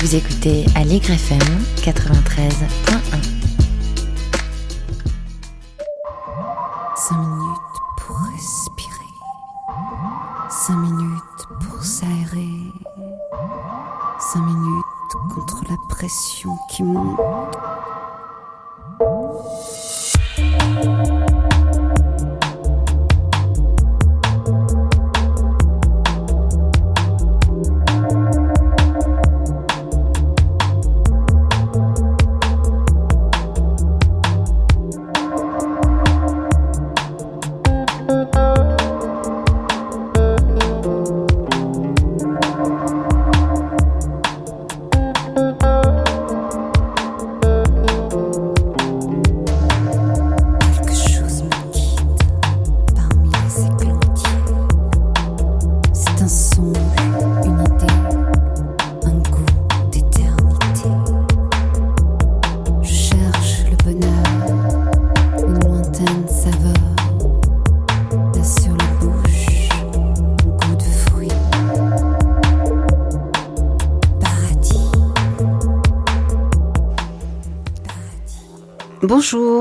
Vous écoutez Allegre FM 93.1. 5 minutes pour respirer. 5 minutes pour s'aérer. 5 minutes contre la pression qui monte.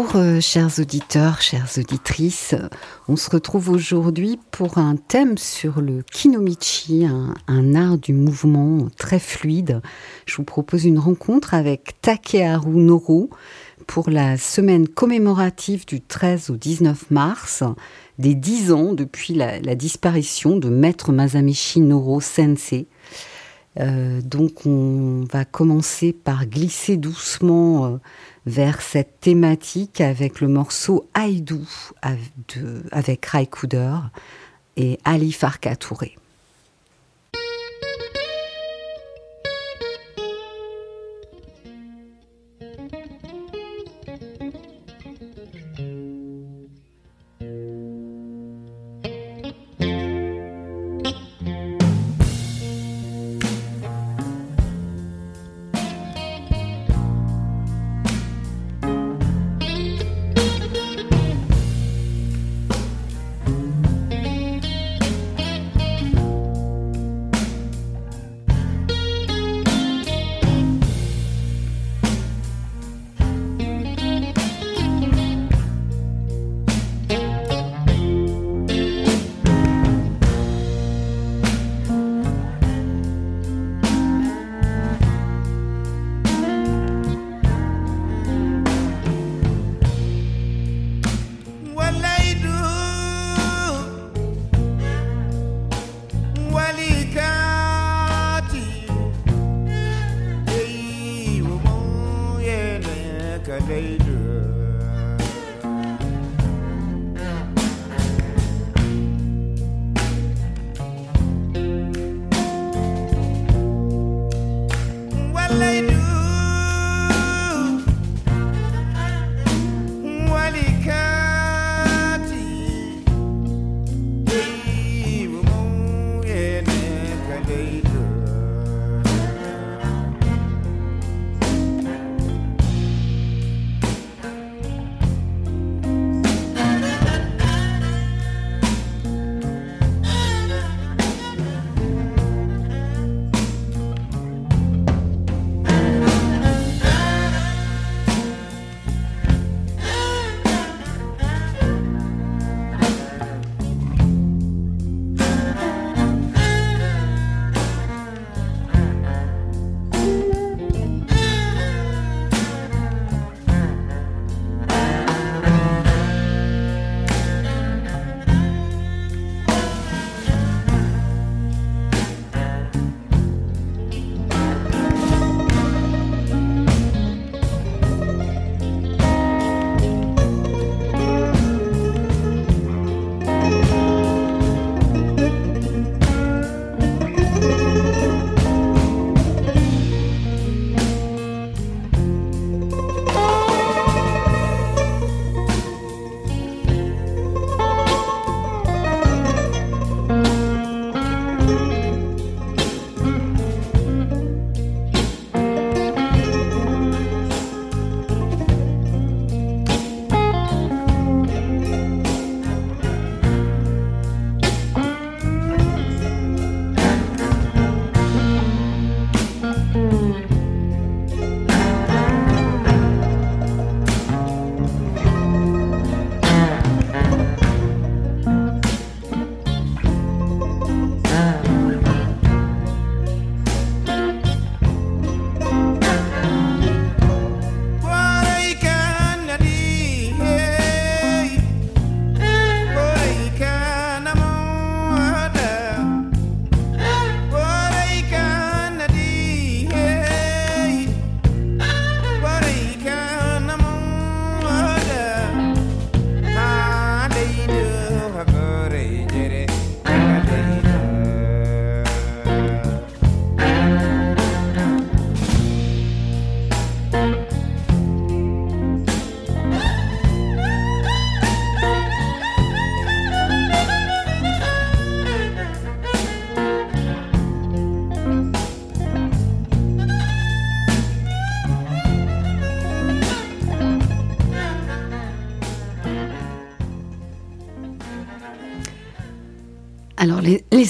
Bonjour, euh, chers auditeurs, chères auditrices. On se retrouve aujourd'hui pour un thème sur le kinomichi, un, art du mouvement très fluide. Je vous propose une rencontre avec Takeharu Noro pour la semaine commémorative du 13 au 19 mars, des 10 ans depuis la, la disparition de Maître Masamichi Noro Sensei. Euh, donc on va commencer par glisser doucement euh, vers cette thématique avec le morceau de- avec Rai Kuder et Ali Farka Touré.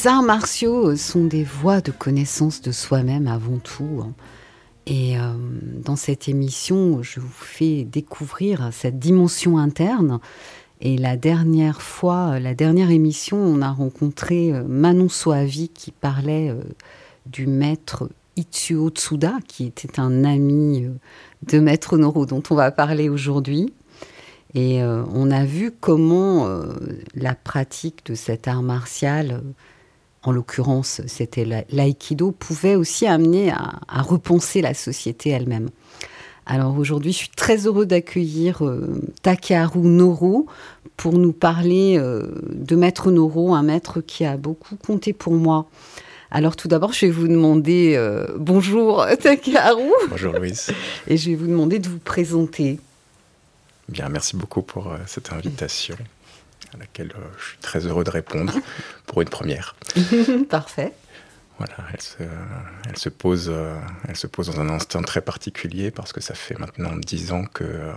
Les, arts martiaux sont des voies de connaissance de soi-même avant tout. hein. Et euh, dans cette émission, je vous fais découvrir cette dimension interne. Et la dernière fois, la dernière émission, on a rencontré euh, Manon Soavi qui parlait euh, du maître Itsuo Tsuda, qui était un ami de Maître Noro dont on va parler aujourd'hui. Et on a vu comment la pratique de cet art martial, en l'occurrence c'était la- l'aïkido, pouvait aussi amener à, à repenser la société elle-même. Alors aujourd'hui, je suis très heureux d'accueillir euh, Takeharu Noro pour nous parler euh, de Maître Noro, un maître qui a beaucoup compté pour moi. Alors tout d'abord, je vais vous demander euh, bonjour Takeharu Bonjour Louise. et je vais vous demander de vous présenter. Bien, merci beaucoup pour euh, cette invitation à laquelle euh, je suis très heureux de répondre pour une première. Parfait. Voilà, elle se, elle se pose, euh, elle se pose dans un instant très particulier parce que ça fait maintenant dix ans que euh,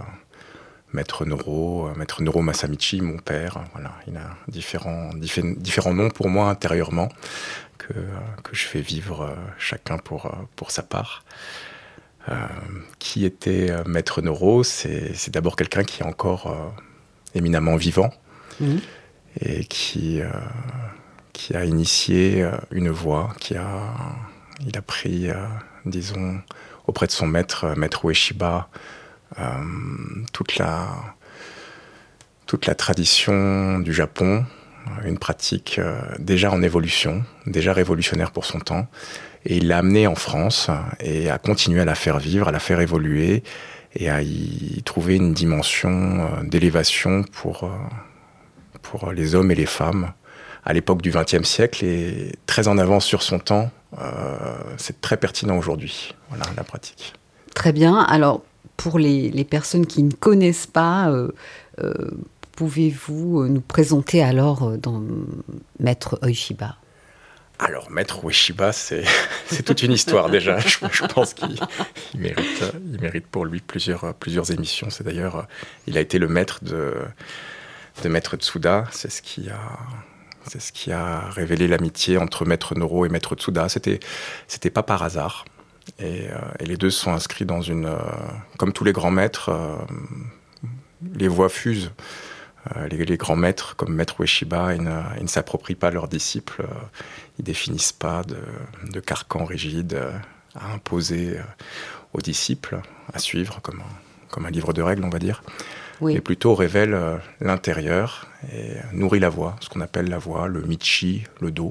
Maître Noro, euh, Maître Noro Masamichi, mon père, voilà, il a différents, diffé- différents noms pour moi intérieurement que, euh, que je fais vivre chacun pour, pour sa part. Qui était Maître Noro? C'est c'est d'abord quelqu'un qui est encore éminemment vivant Mhm. et qui, euh, qui a initié euh, une voie, qui a, il a pris, euh, disons, auprès de son maître, maître Ueshiba, toute la, toute la tradition du Japon, une pratique déjà en évolution, déjà révolutionnaire pour son temps, et il l'a amenée en France et a continué à la faire vivre, à la faire évoluer et à y trouver une dimension d'élévation pour, pour les hommes et les femmes à l'époque du XXe siècle et très en avance sur son temps. euh, c'est très pertinent aujourd'hui, voilà la pratique. Très bien. Alors, pour les, les personnes qui ne connaissent pas, euh, euh, pouvez-vous euh, nous présenter alors euh, dans Maître Oishiba? Alors, Maître Ueshiba, c'est toute une histoire déjà. Je, je pense qu'il il mérite, euh, il mérite pour lui plusieurs, euh, plusieurs émissions. C'est d'ailleurs, euh, il a été le maître de, de Maître Tsuda. C'est ce qui a, c'est ce qui a révélé l'amitié entre Maître Noro et Maître Tsuda. C'était, c'était pas par hasard. Et, euh, les deux sont inscrits dans une, euh, comme tous les grands maîtres, euh, les voix fusent. Les, grands maîtres, comme Maître Ueshiba, ils ne, s'approprient pas leurs disciples. ils définissent pas de, carcan rigide à imposer aux disciples, à suivre comme un livre de règles, on va dire, Oui. mais plutôt révèle euh, l'intérieur et nourrit la voix, ce qu'on appelle la voix, le michi, le do.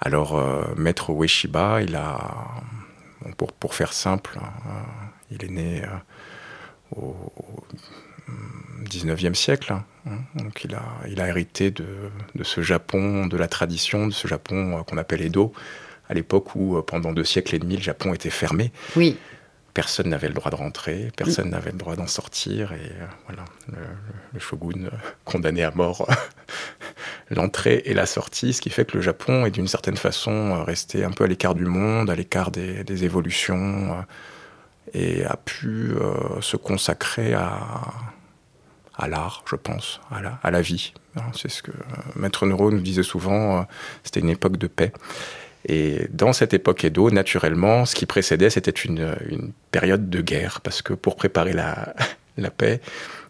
Alors, euh, Maître Ueshiba, il a, pour, pour faire simple, euh, il est né euh, au, au 19e siècle. hein. Donc il a, il a hérité de, de ce Japon, de la tradition, de ce Japon qu'on appelle Edo, à l'époque où, pendant deux siècles et demi, le Japon était fermé. Oui. Personne n'avait le droit de rentrer, personne n'avait le droit d'en sortir, et euh, voilà, le, shogun euh, condamné à mort l'entrée et la sortie, ce qui fait que le Japon est d'une certaine façon euh, resté un peu à l'écart du monde, à l'écart des, des évolutions, euh, et a pu se consacrer à, à l'art, je pense, à la, à la vie. Hein, C'est ce que Maître Neuro nous disait souvent, c'était une époque de paix. Et dans cette époque Edo, naturellement, ce qui précédait, c'était une, une période de guerre, parce que pour préparer la, la paix,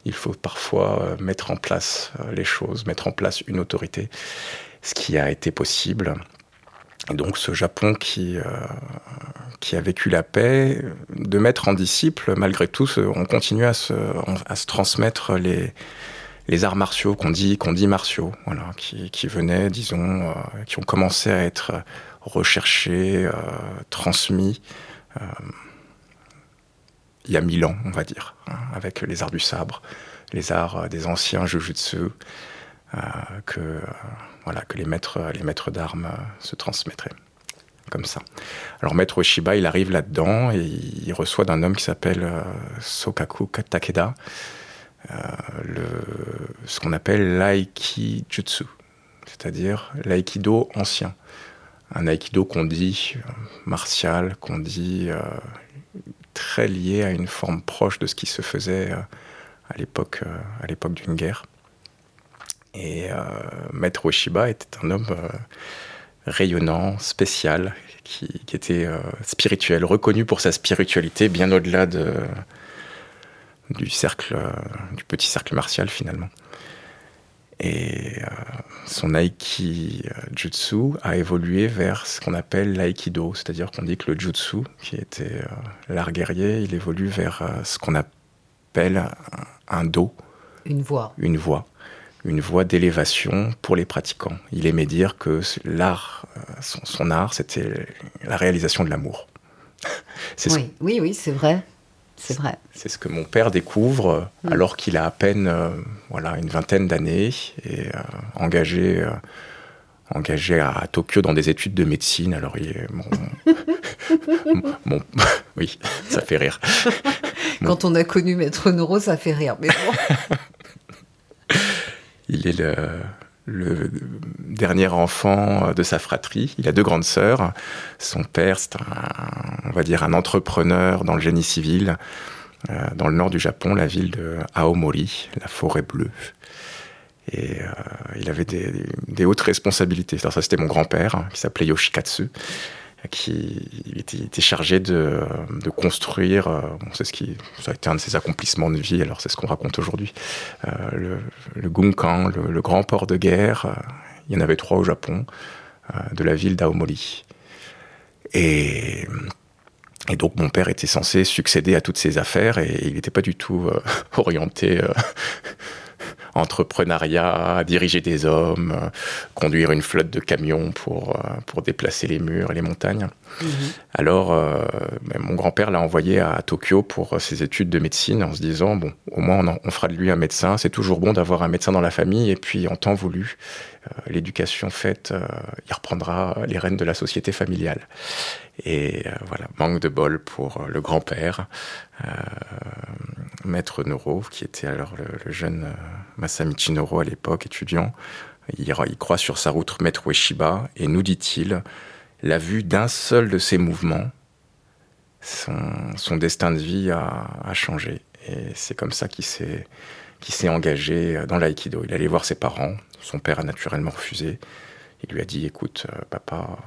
il faut parfois euh, mettre en place euh, les choses, mettre en place une autorité, ce qui a été possible. Et donc ce Japon qui, euh, qui a vécu la paix, de mettre en disciple, malgré tout, on continue à se, à se transmettre les, les arts martiaux qu'on dit, qu'on dit martiaux, voilà, qui, qui venaient, disons, euh, qui ont commencé à être recherchés, euh, transmis euh, il y a mille ans, on va dire, hein, avec les arts du sabre, les arts euh, des anciens jujutsu, que, voilà, que les maîtres, d'armes se transmettraient. Comme ça. Alors, Maître Oshiba, il arrive là-dedans et il reçoit d'un homme qui s'appelle Sokaku Takeda, euh, le, ce qu'on appelle l'aikijutsu, c'est-à-dire l'aïkido ancien. Un aïkido qu'on dit euh, martial, qu'on dit euh, très lié à une forme proche de ce qui se faisait euh, à l'époque d'une guerre. Et Maître Ueshiba était un homme rayonnant, spécial, qui, était spirituel, reconnu pour sa spiritualité, bien au-delà de, du cercle, du petit cercle martial finalement. Et euh, son aiki euh, jutsu a évolué vers ce qu'on appelle l'aïkido, c'est-à-dire qu'on dit que le jutsu, qui était euh, l'art guerrier, il évolue vers euh, ce qu'on appelle un, un do, Une voix. une voie, une voie d'élévation pour les pratiquants. Il aimait dire que l'art, son, son art, c'était la réalisation de l'amour. Ce Oui, oui, oui, c'est vrai. C'est vrai. c'est ce que mon père découvre Mm. alors qu'il a à peine euh, voilà, une vingtaine d'années et euh, engagé, euh, engagé à, à Tokyo dans des études de médecine. Alors, il est, mon, mon- oui, ça fait rire. Quand on a connu Maître Noro, ça fait rire. Mais bon. Il est le, le dernier enfant de sa fratrie. Il a deux grandes sœurs. Son père, c'est un, on va dire, un entrepreneur dans le génie civil euh, dans le nord du Japon, la ville de Aomori, la forêt bleue. Et euh, il avait des, des hautes responsabilités. Alors ça, c'était mon grand-père, qui s'appelait Yoshikatsu, qui était, chargé de, construire, euh, c'est ce qui, ça a été un de ses accomplissements de vie, alors c'est ce qu'on raconte aujourd'hui, euh, le, le Gunkan, le, grand port de guerre. euh, il y en avait trois au Japon, de la ville d'Aomori. Et, donc mon père était censé succéder à toutes ces affaires et il n'était pas du tout orienté entrepreneuriat, diriger des hommes, euh, conduire une flotte de camions pour, euh, pour déplacer les murs et les montagnes. Alors, euh, ben, mon grand-père l'a envoyé à Tokyo pour ses études de médecine en se disant, bon, au moins on, en- on fera de lui un médecin, c'est toujours bon d'avoir un médecin dans la famille, et puis en temps voulu, euh, l'éducation faite, euh, il reprendra les rênes de la société familiale. Et euh, voilà, manque de bol pour euh, le grand-père, euh, maître Noro, qui était alors le, jeune Masamichi Noro à l'époque, étudiant. Il, croit sur sa route maître Ueshiba, et nous dit-il, la vue d'un seul de ses mouvements, son, destin de vie a, changé. Et c'est comme ça qu'il s'est engagé dans l'aïkido. Il allait voir ses parents. Son père a naturellement refusé. Il lui a dit, écoute, papa,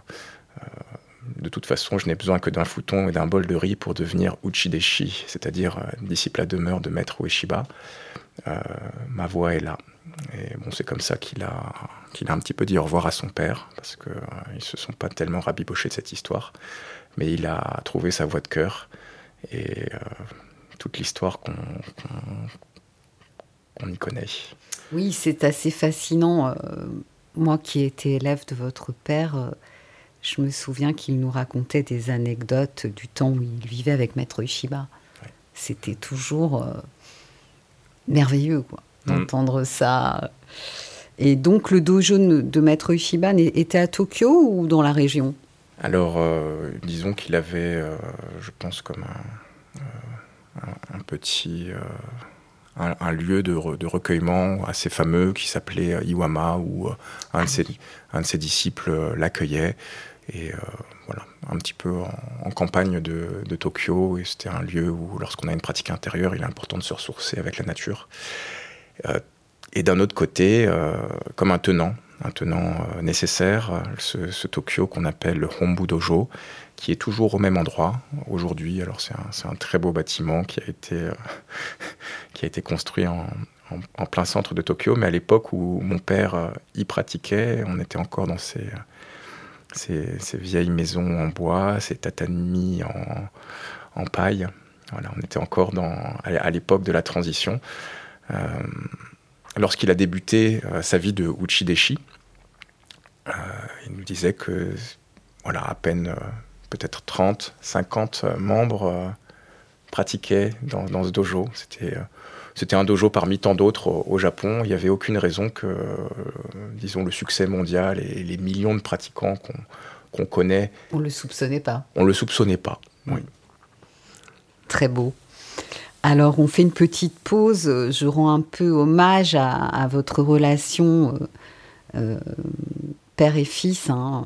de toute façon, je n'ai besoin que d'un fouton et d'un bol de riz pour devenir Uchideshi, c'est-à-dire euh, disciple à demeure de maître Ueshiba. Euh, ma voix est là. Et bon, c'est comme ça qu'il a, qu'il a un petit peu dit au revoir à son père, parce qu'ils ne se sont pas tellement rabibochés de cette histoire. Mais il a trouvé sa voix de cœur. Et euh, toute l'histoire qu'on y connaît. Oui, c'est assez fascinant. Euh, moi qui étais élève de votre père, euh, je me souviens qu'il nous racontait des anecdotes du temps où il vivait avec Maître Ishiba. Ouais. C'était toujours euh, merveilleux quoi, Mm. d'entendre ça. Et donc le dojo de Maître Ishiba était à Tokyo ou dans la région? Alors, euh, disons qu'il avait, euh, je pense, comme un, un- un petit. un, un lieu de, re- de recueillement assez fameux qui s'appelait Iwama, où un, de ses, un de ses disciples l'accueillait. Et euh, voilà, un petit peu en, campagne de, Tokyo. Et c'était un lieu où, lorsqu'on a une pratique intérieure, il est important de se ressourcer avec la nature. Euh, et d'un autre côté, euh, comme un tenant, un tenant nécessaire, ce, Tokyo qu'on appelle le Hombu Dojo, qui est toujours au même endroit aujourd'hui. Alors c'est un, un très beau bâtiment qui a été, qui a été construit en, plein centre de Tokyo, mais à l'époque où mon père y pratiquait, on était encore dans ces, ces, vieilles maisons en bois, ces tatamis en, paille. Voilà, on était encore dans, à l'époque de la transition. Euh, lorsqu'il a débuté euh, sa vie de Uchideshi, euh, il nous disait que, voilà, à peine euh, peut-être 30, 50 euh, membres pratiquaient dans, dans ce dojo. C'était c'était un dojo parmi tant d'autres au, au Japon. Il n'y avait aucune raison que, euh, disons, le succès mondial et les millions de pratiquants qu'on connaît, On le soupçonnait pas. on ne le soupçonnait pas. Oui. Très beau. Alors, on fait une petite pause. Euh, Je rends un peu hommage à, à votre relation euh, euh, père et fils, hein,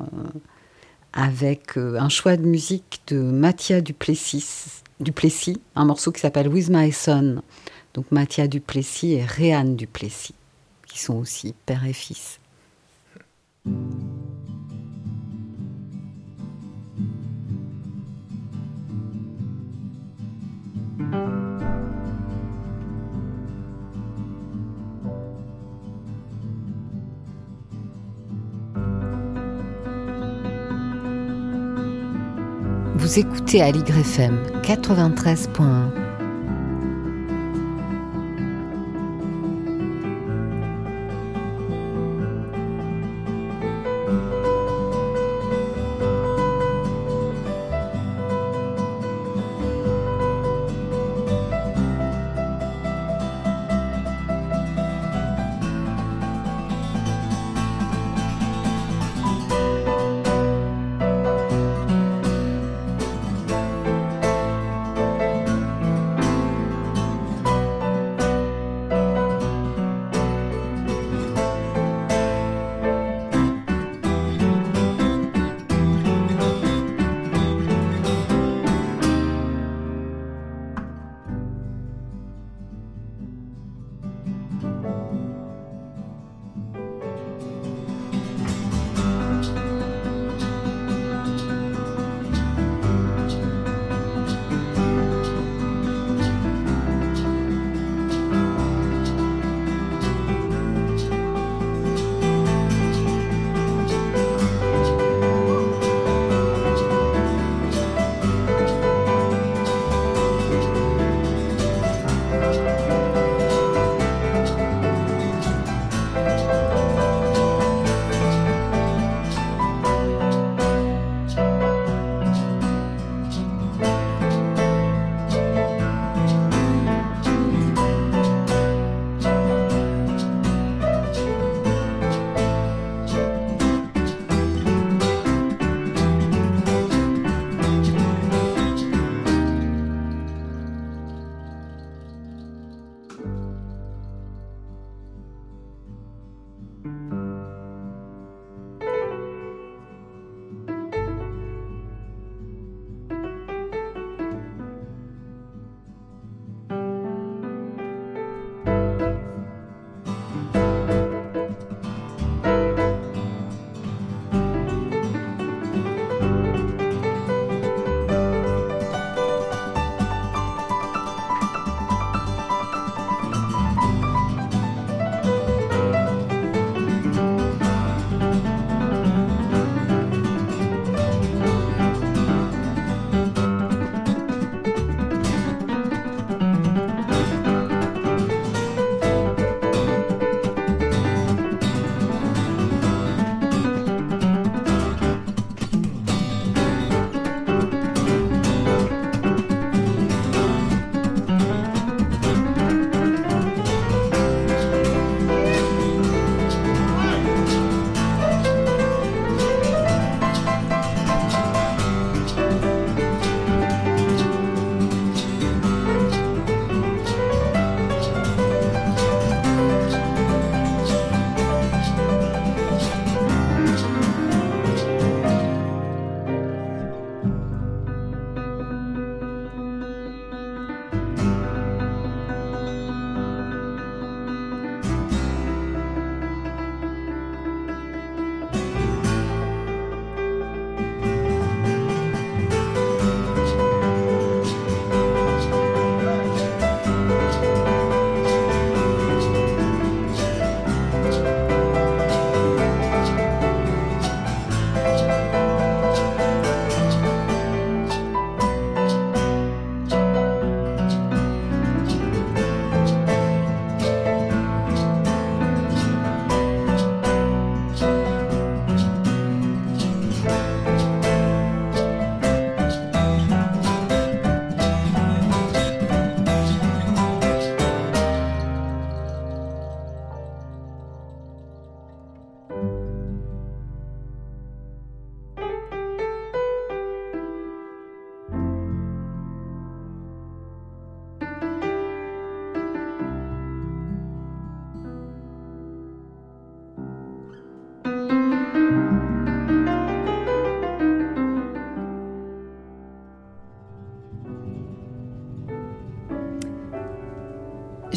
avec euh, un choix de musique de Mathia Duplessis, Duplessis un morceau qui s'appelle With My Son. Donc, Mathia Duplessis et Réanne Duplessis, qui sont aussi père et fils. Vous écoutez à l'YFM 93.1.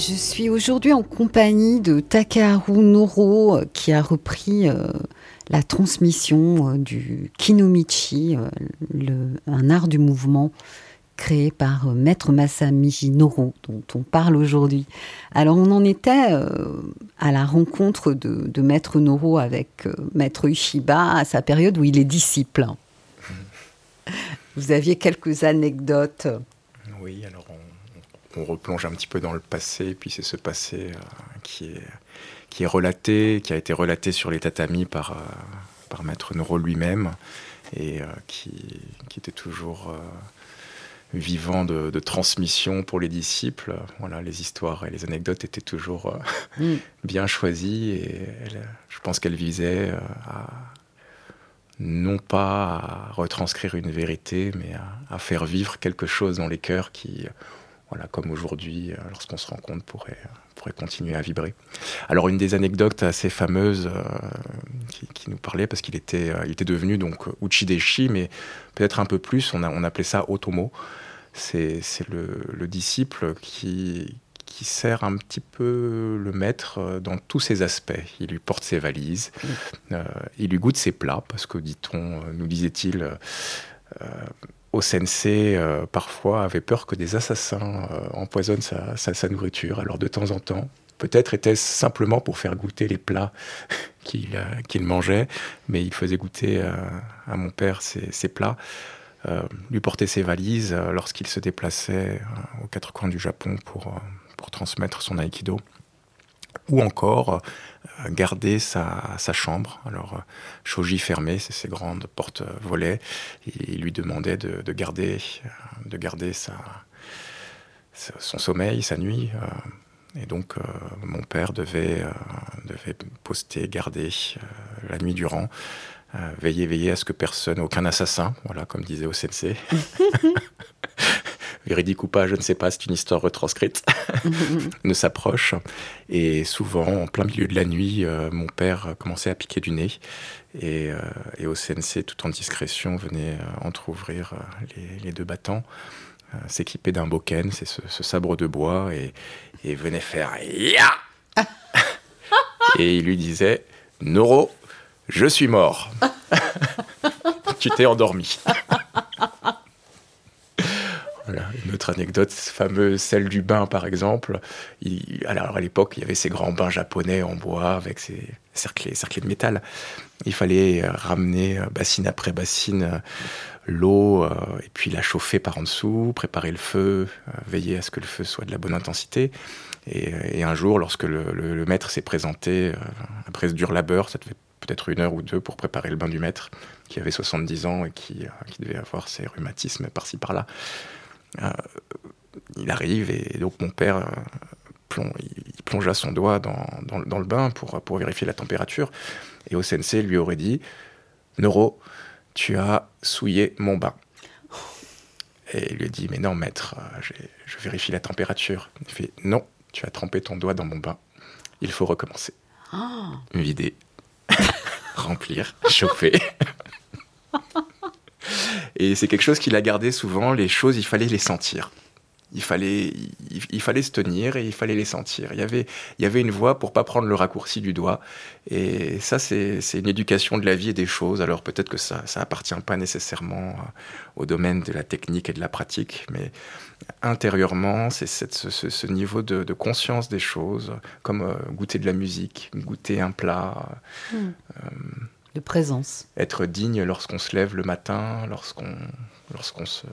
Je suis aujourd'hui en compagnie de Takaharu Noro qui a repris euh, la transmission euh, du kinomichi, euh, le- un art du mouvement créé par Maître Masamiji Noro, dont on parle aujourd'hui. Alors on en était à la rencontre de, de Maître Noro avec Maître Ushiba à sa période où il est disciple. Vous aviez quelques anecdotes? Oui, alors on, on replonge un petit peu dans le passé, puis c'est ce passé euh, qui, est, qui est relaté, qui a été relaté sur les tatamis par, euh, par Maître Noro lui-même, et euh, qui, qui était toujours vivant de, de transmission pour les disciples. Voilà, les histoires et les anecdotes étaient toujours euh, Mm. bien choisies, et elle- je pense qu'elle visait euh, à non pas à retranscrire une vérité, mais à, à faire vivre quelque chose dans les cœurs qui, voilà, comme aujourd'hui, euh, lorsqu'on se rencontre, pourrait, pourrait continuer à vibrer. Alors une des anecdotes assez fameuses euh, qui, qui nous parlait, parce qu'il était, euh, il était devenu donc Uchideshi, mais peut-être un peu plus, on, a, on appelait ça Otomo. C'est le, le disciple qui, qui sert un petit peu le maître dans tous ses aspects. Il lui porte ses valises, euh, il lui goûte ses plats, parce que, dit-on, nous disait-il, euh, au sensei, euh, parfois, avait peur que des assassins euh, empoisonnent sa, nourriture. Alors, de temps en temps, peut-être était-ce simplement pour faire goûter les plats qu'il euh, qu'il mangeait, mais il faisait goûter à mon père ses, plats. lui porter ses valises lorsqu'il se déplaçait aux quatre coins du Japon pour, pour transmettre son aïkido. Ou encore euh, garder sa, chambre. Alors, euh, shoji fermé, c'est ses grandes portes euh, volets. Et il lui demandait de, de garder, de garder son sommeil, sa nuit. et donc, mon père devait, poster, garder la nuit durant, veiller, veiller à ce que personne, aucun assassin, voilà, comme disait au sensei. Véridique ou pas, je ne sais pas, c'est une histoire retranscrite, ne s'approche. Et souvent, en plein milieu de la nuit, euh, mon père commençait à piquer du nez. Et, euh, et au CNC, tout en discrétion, venait euh, entr'ouvrir les, les deux battants, s'équiper d'un boken, c'est ce, ce sabre de bois, et, et venait faire Ya Et il lui disait Noro, je suis mort. tu t'es endormi. Voilà, une autre anecdote fameuse, celle du bain par exemple. Alors à l'époque, il y avait ces grands bains japonais en bois avec ces cerclés, de métal. Il fallait euh, ramener euh, bassine après bassine euh, l'eau et puis la chauffer par en dessous, préparer le feu, veiller à ce que le feu soit de la bonne intensité. Et, un jour, lorsque le, maître s'est présenté, après ce dur labeur, ça devait peut-être une heure ou deux pour préparer le bain du maître, qui avait 70 ans et qui devait avoir ses rhumatismes par-ci par-là. Euh, il arrive et, donc mon père euh, il plongea son doigt dans, dans- dans le bain pour, pour vérifier la température. Et au sensei lui aurait dit Noro, tu as souillé mon bain. Et il lui a dit Mais non, maître, euh, je vérifie la température. Il fait Non, tu as trempé ton doigt dans mon bain. Il faut recommencer. Vider, remplir, chauffer. Et c'est quelque chose qu'il a gardé souvent. Les choses, il fallait les sentir. Il fallait, il, il fallait se tenir et il fallait les sentir. Il y avait, il y avait une voie pour pas prendre le raccourci du doigt. Et ça, c'est une éducation de la vie et des choses. Alors peut-être que ça, ça appartient pas nécessairement euh, au domaine de la technique et de la pratique, mais intérieurement, c'est ce, ce- ce niveau de, de conscience des choses, comme euh, goûter de la musique, goûter un plat, de présence. être digne lorsqu'on se lève le matin, lorsqu'on lorsqu'on se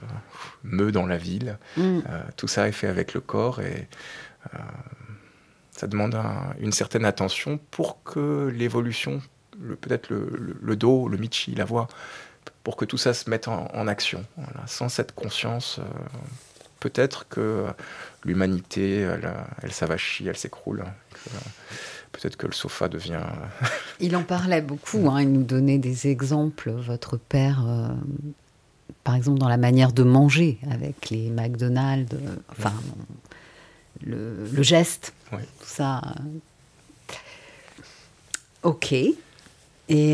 meut dans la ville. Mm. Euh, tout ça est fait avec le corps et euh, ça demande un- une certaine attention pour que l'évolution, peut-être le, le- le dos, le michi, la voix, pour que tout ça se mette en, en action. Voilà. Sans cette conscience, euh, peut-être que l'humanité, elle, elle s'avachit, elle s'écroule. Euh, Peut-être que le sofa devient Il en parlait beaucoup, hein, il nous donnait des exemples. Votre père, euh, par exemple, dans la manière de manger avec les McDonald's, euh, enfin, le, le geste, tout ça. euh. Ok. Et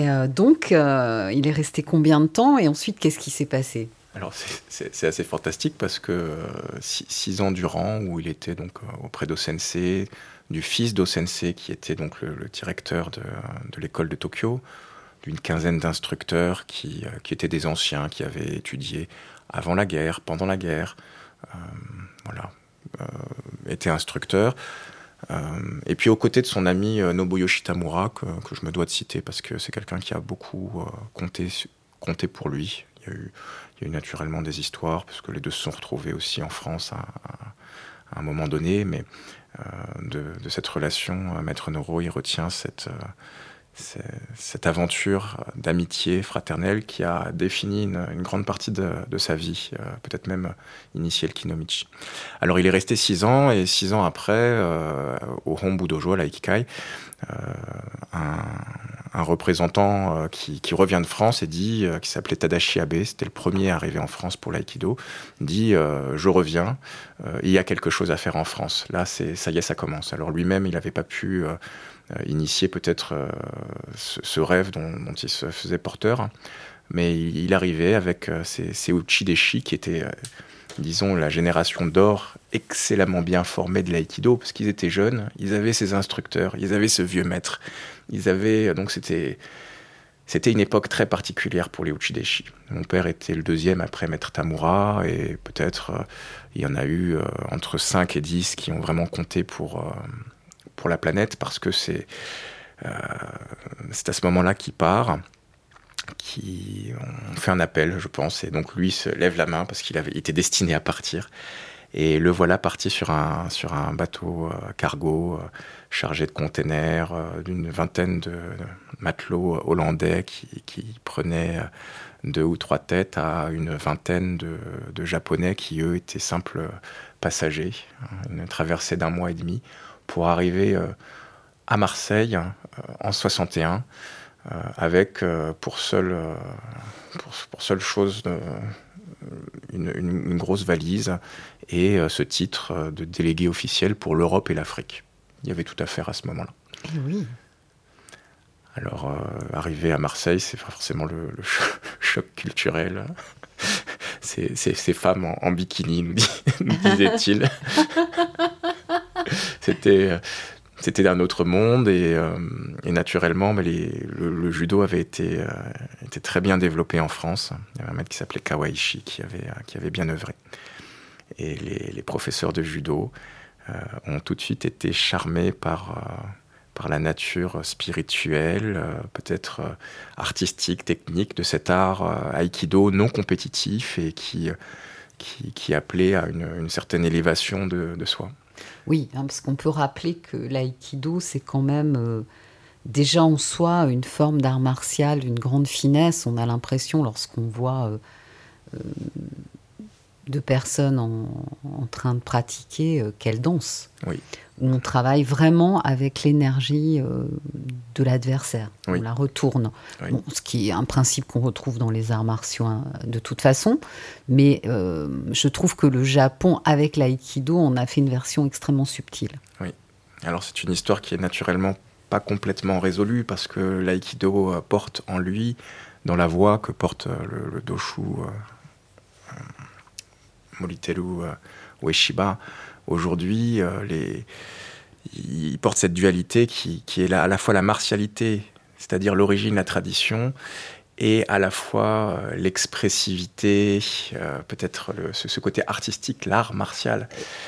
euh, donc, euh, il est resté combien de temps? Et ensuite, qu'est-ce qui s'est passé? Alors c'est- assez fantastique parce que euh, six, six ans durant, où il était donc euh, auprès d'Osensei, du fils d'Osensei qui était donc le, directeur de, l'école de Tokyo, d'une quinzaine d'instructeurs qui, euh, qui étaient des anciens, qui avaient étudié avant la guerre, pendant la guerre, euh, voilà, euh, étaient instructeurs. Et puis aux côtés de son ami Nobuyoshi Tamura, que, je me dois de citer parce que c'est quelqu'un qui a beaucoup compté, compté pour lui. Il y, a eu, naturellement des histoires, parce que les deux se sont retrouvés aussi en France à, à- un moment donné, mais de, de cette relation, euh, Maître Noro, il retient cette, euh, cette aventure d'amitié fraternelle qui a défini une, grande partie de, sa vie, euh, peut-être même initié le Kinomichi. Alors il est resté six ans, et six ans après, euh, au Hombu Dojo, à l'Aikikai, euh, un, représentant euh, qui, revient de France et dit, qui s'appelait Tadashi Abe, c'était le premier arrivé en France pour l'aïkido, dit je reviens, il y a quelque chose à faire en France. Là, ça y est, ça commence. Alors lui-même, il n'avait pas pu initier peut-être euh, ce, rêve dont, dont il se faisait porteur, mais il, arrivait avec euh, ces, ces Uchideshi qui étaient euh, disons, la génération d'or excellemment bien formée de l'aïkido, parce qu'ils étaient jeunes, ils avaient ces instructeurs, ils avaient ce vieux maître, ils avaient, donc c'était, c'était une époque très particulière pour les Uchideshi. Mon père était le deuxième après Maître Tamura, et peut-être euh, il y en a eu euh, entre 5 et 10 qui ont vraiment compté pour, euh, pour la planète, parce que c'est, euh, à ce moment-là qu'il part qui on fait un appel, je pense, et donc lui se lève la main parce qu'il avait était destiné à partir. Et le voilà parti sur un, sur un bateau euh, cargo euh, chargé de containers euh, d'une vingtaine de matelots hollandais qui, qui prenaient deux ou trois têtes à une vingtaine de, de Japonais qui, eux, étaient simples passagers. Une traversée d'un mois et demi pour arriver euh, à Marseille euh, en 61 euh, avec pour seule pour, pour seule chose une, une- une grosse valise et ce titre de délégué officiel pour l'Europe et l'Afrique. Il y avait tout à faire à ce moment-là. Eh oui. Alors, euh, arriver à Marseille, c'est forcément le, le cho- choc culturel. Ces, ces- ces femmes en, en bikini, nous, dis- nous disait-il. C'était. euh, C'était d'un autre monde et, euh, naturellement, les- le, judo avait été, euh, très bien développé en France. Il y avait un maître qui s'appelait Kawaishi qui avait, qui avait bien œuvré. Et les, professeurs de judo ont tout de suite été charmés par, la nature spirituelle, peut-être artistique, technique de cet art aïkido non compétitif et qui, appelait à une, certaine élévation de soi. Oui, hein, parce qu'on peut rappeler que l'aïkido, c'est quand même euh, déjà en soi une forme d'art martial d'une grande finesse. On a l'impression, lorsqu'on voit euh, euh, de personnes en, en train de pratiquer, euh, qu'elles dansent. Oui. Où on travaille vraiment avec l'énergie euh, de l'adversaire. Oui. On la retourne. Oui. Bon, ce qui est un principe qu'on retrouve dans les arts martiaux hein, de toute façon. Mais euh, je trouve que le Japon, avec l'aïkido, on a fait une version extrêmement subtile. Alors c'est une histoire qui est naturellement pas complètement résolue parce que l'aïkido porte en lui, dans la voie que porte le, le doshu Moriteru euh, Ueshiba, aujourd'hui, euh, les... il porte cette dualité qui, qui est là, à la fois la martialité, c'est-à-dire l'origine, la tradition, et à la fois euh, l'expressivité, euh, peut-être le- ce, ce côté artistique, l'art martial.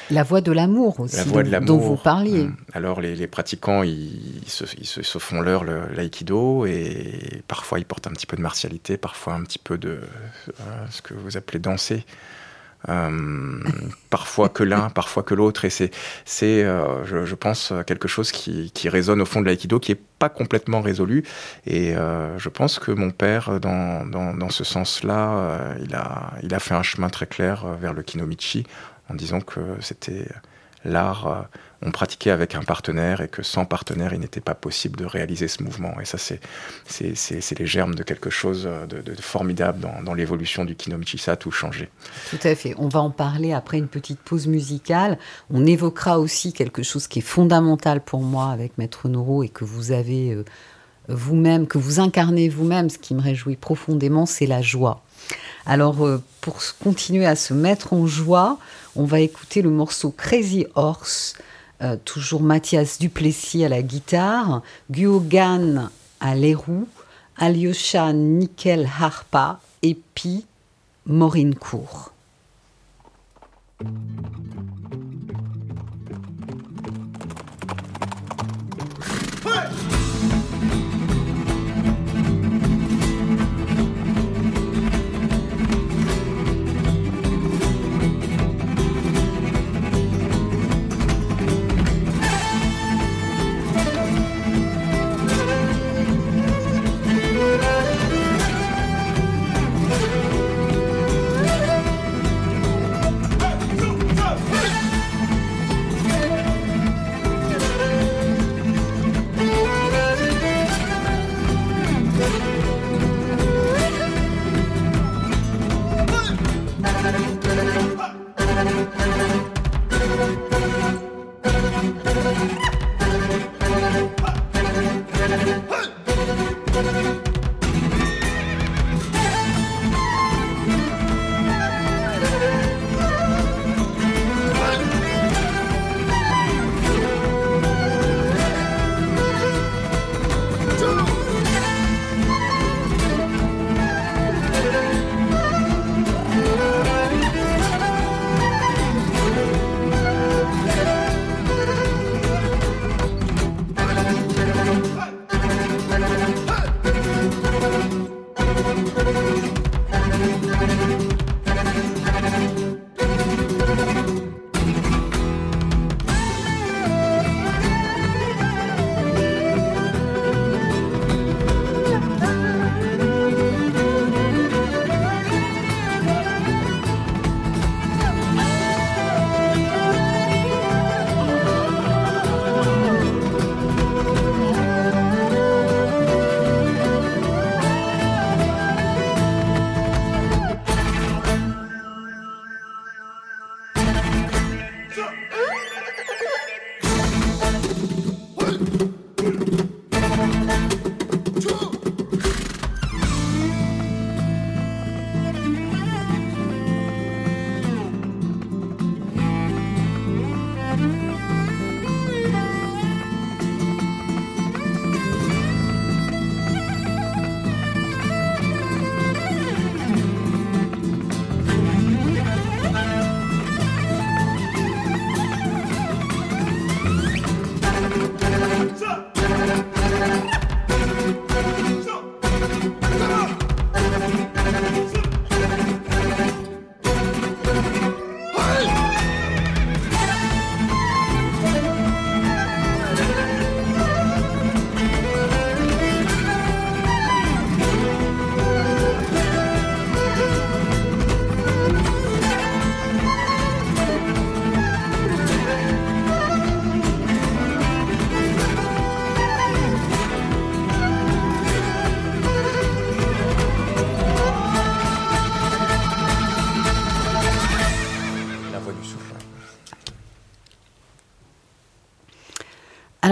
La voix de l'amour aussi, La dont, de l'amour. dont vous parliez. Hum. Alors les, les pratiquants, ils, ils se, ils font leur le- l'aïkido et parfois ils portent un petit peu de martialité, parfois un petit peu de euh, ce que vous appelez danser. Hum, parfois que l'un, parfois que l'autre, et c'est, c'est euh, je, je pense, quelque chose qui, qui résonne au fond de l'aïkido, qui est pas complètement résolu. Et euh, je pense que mon père, dans, dans, dans ce sens-là, euh, il, a, il a fait un chemin très clair euh, vers le kinomichi, en disant que c'était l'art, euh, on pratiquait avec un partenaire et que sans partenaire, il n'était pas possible de réaliser ce mouvement. Et ça, c'est, c'est, c'est, les germes de quelque chose de, de- formidable dans, l'évolution du kinomichi. Ça a tout changé. Tout à fait. On va en parler après une petite pause musicale. On évoquera aussi quelque chose qui est fondamental pour moi avec Maître Noro et que vous avez euh, vous-même, que vous incarnez vous-même, ce qui me réjouit profondément, c'est la joie. Alors, euh, pour continuer à se mettre en joie, on va écouter le morceau Crazy Horse, euh, toujours Mathias Duplessis à la guitare, Guogan à l'érou, Alyosha Nickel Harpa et puis Maureen Cour. La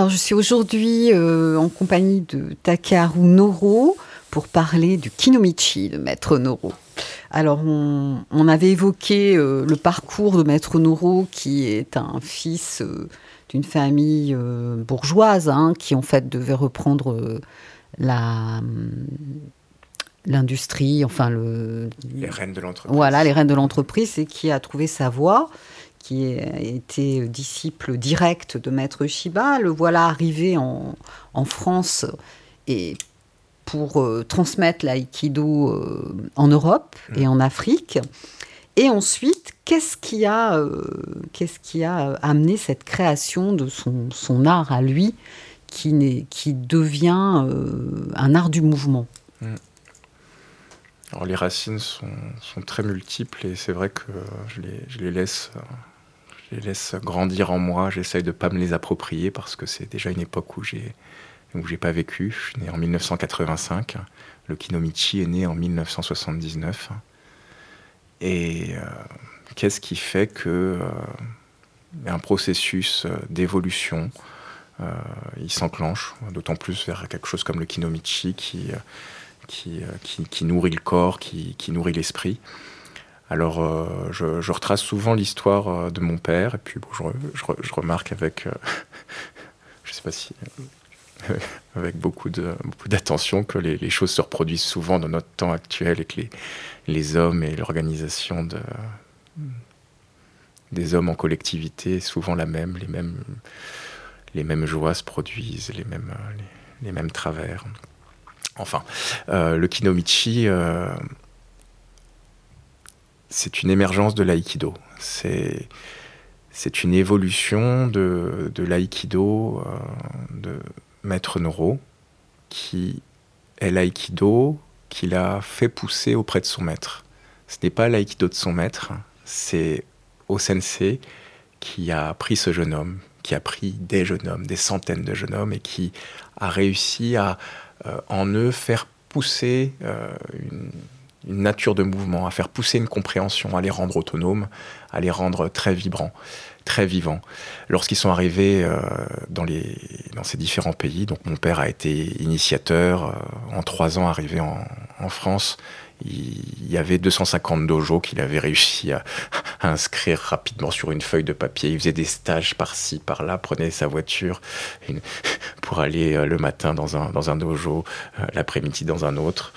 Alors, je suis aujourd'hui euh, en compagnie de Takaharu Noro pour parler du Kinomichi de Maître Noro. Alors, on, on avait évoqué euh, le parcours de Maître Noro, qui est un fils euh, d'une famille bourgeoise, hein, qui en fait devait reprendre la hum, l'industrie, enfin le, Les reines de l'entreprise. voilà, les reines de l'entreprise et qui a trouvé sa voie, qui a été disciple direct de Maître Shiba. Le voilà arrivé en, en France et pour euh, transmettre l'aïkido euh, en Europe et en Afrique. Et ensuite, qu'est-ce qui a, euh, qu'est-ce qui a amené cette création de son, son art à lui, qui, devient un art du mouvement? Les racines sont, très multiples et c'est vrai que je les, laisse, grandir en moi. J'essaye de pas me les approprier parce que c'est déjà une époque où j'ai où pas vécu. Je suis né en 1985. Le Kinomichi est né en 1979. Et euh, qu'est-ce qui fait que euh, un processus d'évolution euh, s'enclenche, d'autant plus vers quelque chose comme le Kinomichi qui, qui, qui, nourrit le corps, qui, nourrit l'esprit. Alors, euh, je, retrace souvent l'histoire de mon père, et puis je, remarque avec, euh, je sais pas si, euh, avec beaucoup de beaucoup d'attention que les, choses se reproduisent souvent dans notre temps actuel et que les, les hommes et l'organisation de des hommes en collectivité est souvent la même, les mêmes les mêmes joies se produisent, les mêmes les mêmes travers. Enfin, euh, le kinomichi c'est une émergence de l'aïkido. C'est c'est une évolution de, de l'aïkido euh, de Maître Noro, qui est l'aïkido qu'il a fait pousser auprès de son maître. Ce n'est pas l'aïkido de son maître, c'est Osensei qui a pris ce jeune homme, qui a pris des jeunes hommes, des centaines de jeunes hommes, et qui a réussi à euh, en eux faire pousser euh, une, nature de mouvement, à faire pousser une compréhension, à les rendre autonomes, à les rendre très vibrants, très vivants. Lorsqu'ils sont arrivés euh, dans, les, dans ces différents pays, donc mon père a été initiateur, euh, en trois ans arrivé en, France, il y avait 250 dojos qu'il avait réussi à, à, inscrire rapidement sur une feuille de papier. Il faisait des stages par-ci, par-là, prenait sa voiture une, pour aller euh, le matin dans un, dans un dojo, euh, l'après-midi dans un autre.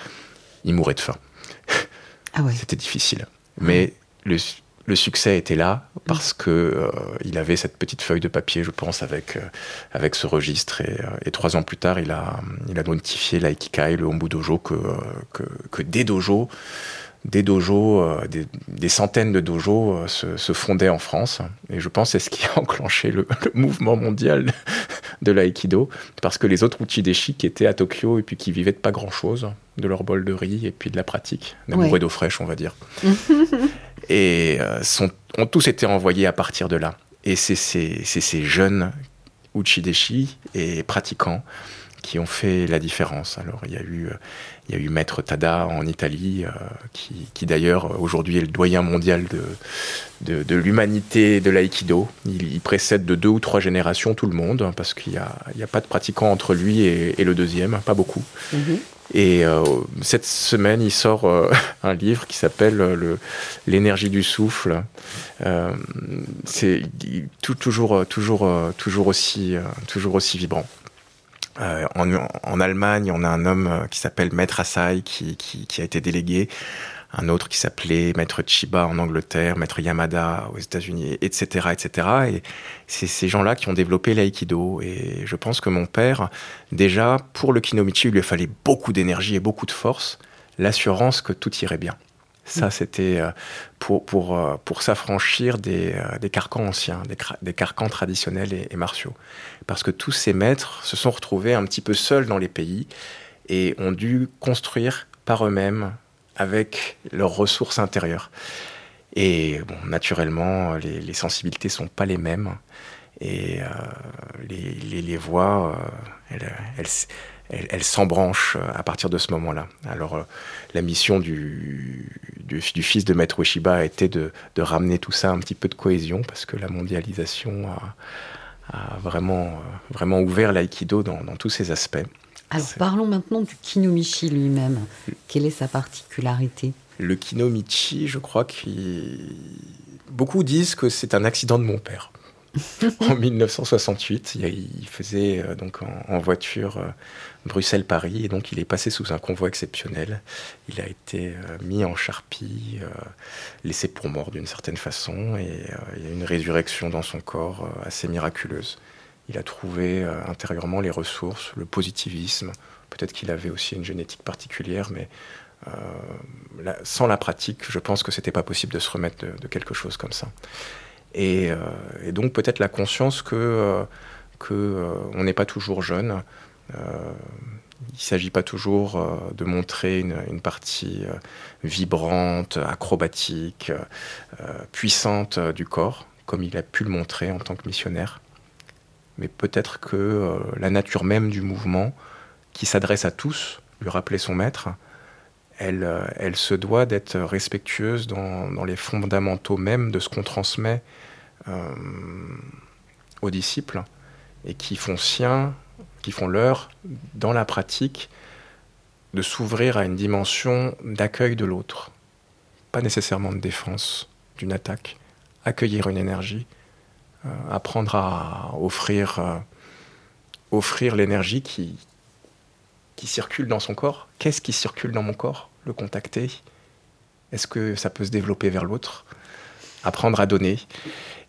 Il mourait de faim. Ah ouais. C'était difficile. Mais le, le, succès était là parce que euh, il avait cette petite feuille de papier, je pense, avec, euh, avec ce registre. Et, euh, et, trois ans plus tard, il a, il a notifié l'Aikikai, le Hombu Dojo, que, que, que des dojos, des dojos, des, des, centaines de dojos se, se, fondaient en France. Et je pense que c'est ce qui a enclenché le, le mouvement mondial de l'aïkido, parce que les autres uchideshi qui étaient à Tokyo et puis qui vivaient de pas grand-chose, de leur bol de riz et puis de la pratique, d'amour ouais. et d'eau fraîche, on va dire. et euh, sont, ont tous été envoyés à partir de là. Et c'est ces, ces jeunes uchideshi et pratiquants qui ont fait la différence. Alors il y a eu, il y a eu Maître Tada en Italie, euh, qui, d'ailleurs aujourd'hui est le doyen mondial de, de, de l'humanité de l'aïkido. Il, précède de deux ou trois générations tout le monde, parce qu'il n'y a, pas de pratiquants entre lui et, le deuxième, pas beaucoup. Mm -hmm. Et euh, cette semaine, il sort euh, un livre qui s'appelle euh, L'énergie du souffle. C'est toujours, toujours, toujours, aussi, toujours aussi vibrant. En, Allemagne, on a un homme qui s'appelle Maître Asai qui, qui, qui, a été délégué, un autre qui s'appelait Maître Chiba en Angleterre, Maître Yamada aux États-Unis, etc., etc. Et c'est ces gens-là qui ont développé l'aïkido. Et je pense que mon père, déjà pour le kinomichi, il lui fallait beaucoup d'énergie et beaucoup de force, l'assurance que tout irait bien. Ça, c'était euh, pour, pour, euh, pour s'affranchir des, euh, des, carcans anciens, des, des carcans traditionnels et, et, martiaux. Parce que tous ces maîtres se sont retrouvés un petit peu seuls dans les pays et ont dû construire par eux-mêmes avec leurs ressources intérieures. Et naturellement, les, les sensibilités sont pas les mêmes. Et euh, les, les, voix, euh, elles, elles, elle, elle s'embranche euh, à partir de ce moment-là. Alors, la mission du, fils de Maître Ueshiba a été de, de, ramener tout ça un petit peu de cohésion, parce que la mondialisation a, vraiment, ouvert l'aïkido dans, tous ses aspects. Alors, parlons maintenant du kinomichi lui-même. Quelle est sa particularité? Le kinomichi, je crois que beaucoup disent que c'est un accident de mon père. en 1968. Il faisait euh, donc en, voiture euh, Bruxelles-Paris et donc il est passé sous un convoi exceptionnel. Il a été euh, mis en charpie, laissé pour mort d'une certaine façon et il y a une résurrection dans son corps assez miraculeuse. Il a trouvé euh, intérieurement les ressources, le positivisme. Peut-être qu'il avait aussi une génétique particulière, mais euh, sans la pratique, je pense que c'était pas possible de se remettre de, quelque chose comme ça. Et, euh, et donc peut-être la conscience que, euh, n'est pas toujours jeune. Il ne s'agit pas toujours de montrer une, partie vibrante, acrobatique, puissante du corps, comme il a pu le montrer en tant que missionnaire. Mais peut-être que la nature même du mouvement, qui s'adresse à tous, lui rappeler son maître, elle, elle se doit d'être respectueuse dans, les fondamentaux même de ce qu'on transmet euh, aux disciples et qui font sien, qui font leur dans la pratique de s'ouvrir à une dimension d'accueil de l'autre, pas nécessairement de défense d'une attaque, accueillir une énergie, euh, apprendre à offrir, euh, l'énergie qui, circule dans son corps. Qu'est-ce qui circule dans mon corps? Le contacter. Est-ce que ça peut se développer vers l'autre? Apprendre à donner.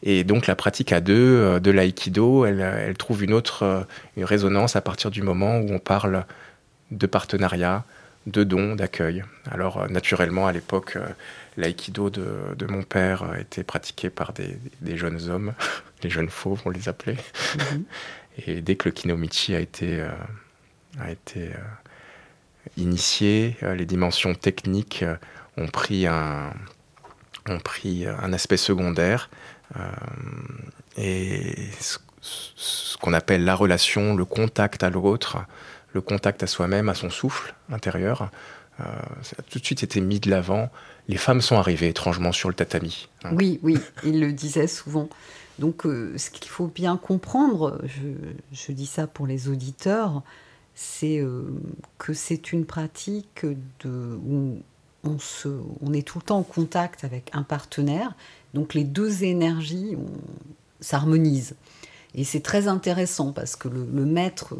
Et donc la pratique à deux euh, de l'aïkido, elle, trouve une autre euh, une résonance à partir du moment où on parle de partenariat, de dons, d'accueil. Alors euh, naturellement, à l'époque, euh, l'aïkido de, de mon père euh, était pratiqué par des, des jeunes hommes, les jeunes fauves, on les appelait. Mhm. Et dès que le kinomichi a été, euh, a été euh, initié, les dimensions techniques ont pris un, ont pris un aspect secondaire. euh, et ce, ce qu'on appelle la relation, le contact à l'autre, le contact à soi-même, à son souffle intérieur, euh, tout de suite été mis de l'avant. Les femmes sont arrivées étrangement sur le tatami. hein. Oui, oui, il le disait souvent. Donc, euh, ce qu'il faut bien comprendre, je, dis ça pour les auditeurs, c'est euh, que c'est une pratique de, où on, est tout le temps en contact avec un partenaire. Donc, les deux énergies on- s'harmonisent. Et c'est très intéressant parce que le, maître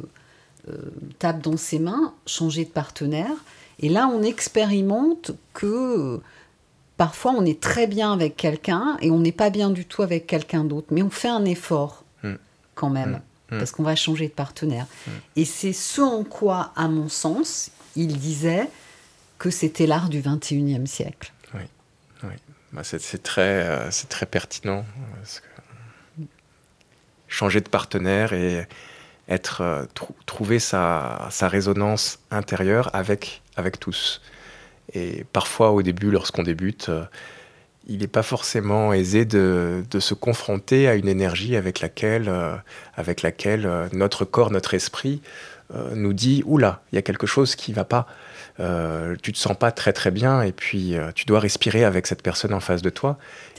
tape dans ses mains, changer de partenaire. Et là, on expérimente que euh, parfois on est très bien avec quelqu'un et on n'est pas bien du tout avec quelqu'un d'autre, mais on fait un effort Mm. quand même, Mm. Mm. parce qu'on va changer de partenaire. Et c'est ce en quoi, à mon sens, il disait que c'était l'art du 21e siècle. Bah, c'est c'est très, euh, c'est très pertinent. euh, parce que changer de partenaire et être, euh, trou- trouver sa, sa résonance intérieure avec, avec tous. Et parfois, au début, lorsqu'on débute, euh, il n'est pas forcément aisé de, de se confronter à une énergie avec laquelle, euh, avec laquelle euh, notre corps, notre esprit nous dit Oula, il y a quelque chose qui ne va pas. Tu te sens pas très très bien et puis tu dois respirer avec cette personne en face de toi.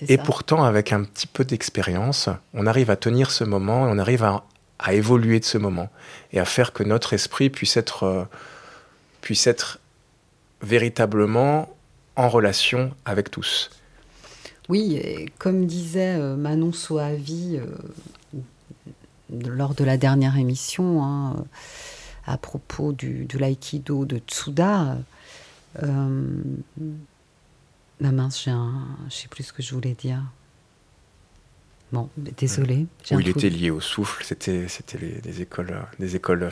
Et ça pourtant, avec un petit peu d'expérience, on arrive à tenir ce moment et on arrive à, à évoluer de ce moment et à faire que notre esprit puisse être, euh, puisse être véritablement en relation avec tous. Oui, comme disait euh, Manon Soavi euh, lors de la dernière émission, hein, à propos du, de l'aïkido de Tsuda, euh, la mince, j'ai un, je sais plus ce que je voulais dire. Bon, désolé. Où il était lié au souffle, c'était des écoles, des écoles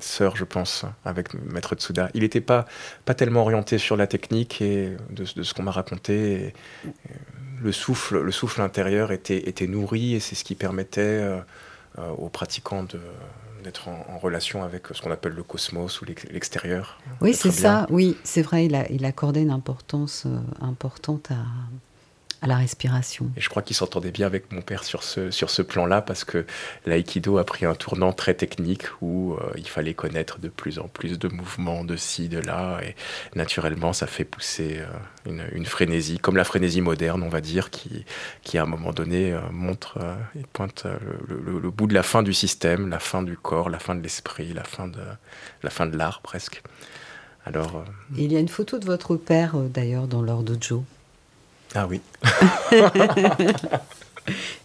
sœurs, je pense, avec Maître Tsuda. Il n'était pas, pas tellement orienté sur la technique et de, de ce qu'on m'a raconté. Et, le souffle, le souffle intérieur était, était nourri et c'est ce qui permettait euh, euh, aux pratiquants de d'être en, en relation avec ce qu'on appelle le cosmos ou l'ex- l'extérieur. Oui, c'est ça. Oui, c'est vrai. Il, a, il accordait une importance euh, importante à, à la respiration. Et je crois qu'il s'entendait bien avec mon père sur ce, sur ce plan-là, parce que l'aïkido a pris un tournant très technique où euh, il fallait connaître de plus en plus de mouvements de ci, de là, et naturellement, ça fait pousser euh, une, une frénésie, comme la frénésie moderne, on va dire, qui, qui à un moment donné euh, montre et pointe le, le- le bout de la fin du système, la fin du corps, la fin de l'esprit, la fin de, la fin de l'art presque. Alors, il y a une photo de votre père, d'ailleurs, dans leur dojo. Ah oui,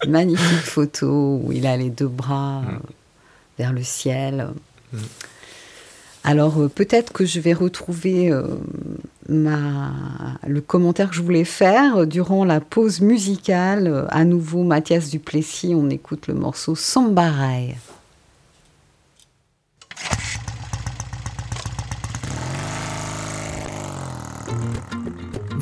magnifique photo où il a les deux bras Mm. vers le ciel. Mm. Alors euh, peut-être que je vais retrouver euh, ma... le commentaire que je voulais faire durant la pause musicale. Euh, À nouveau, Mathias Duplessis, on écoute le morceau Sambarai.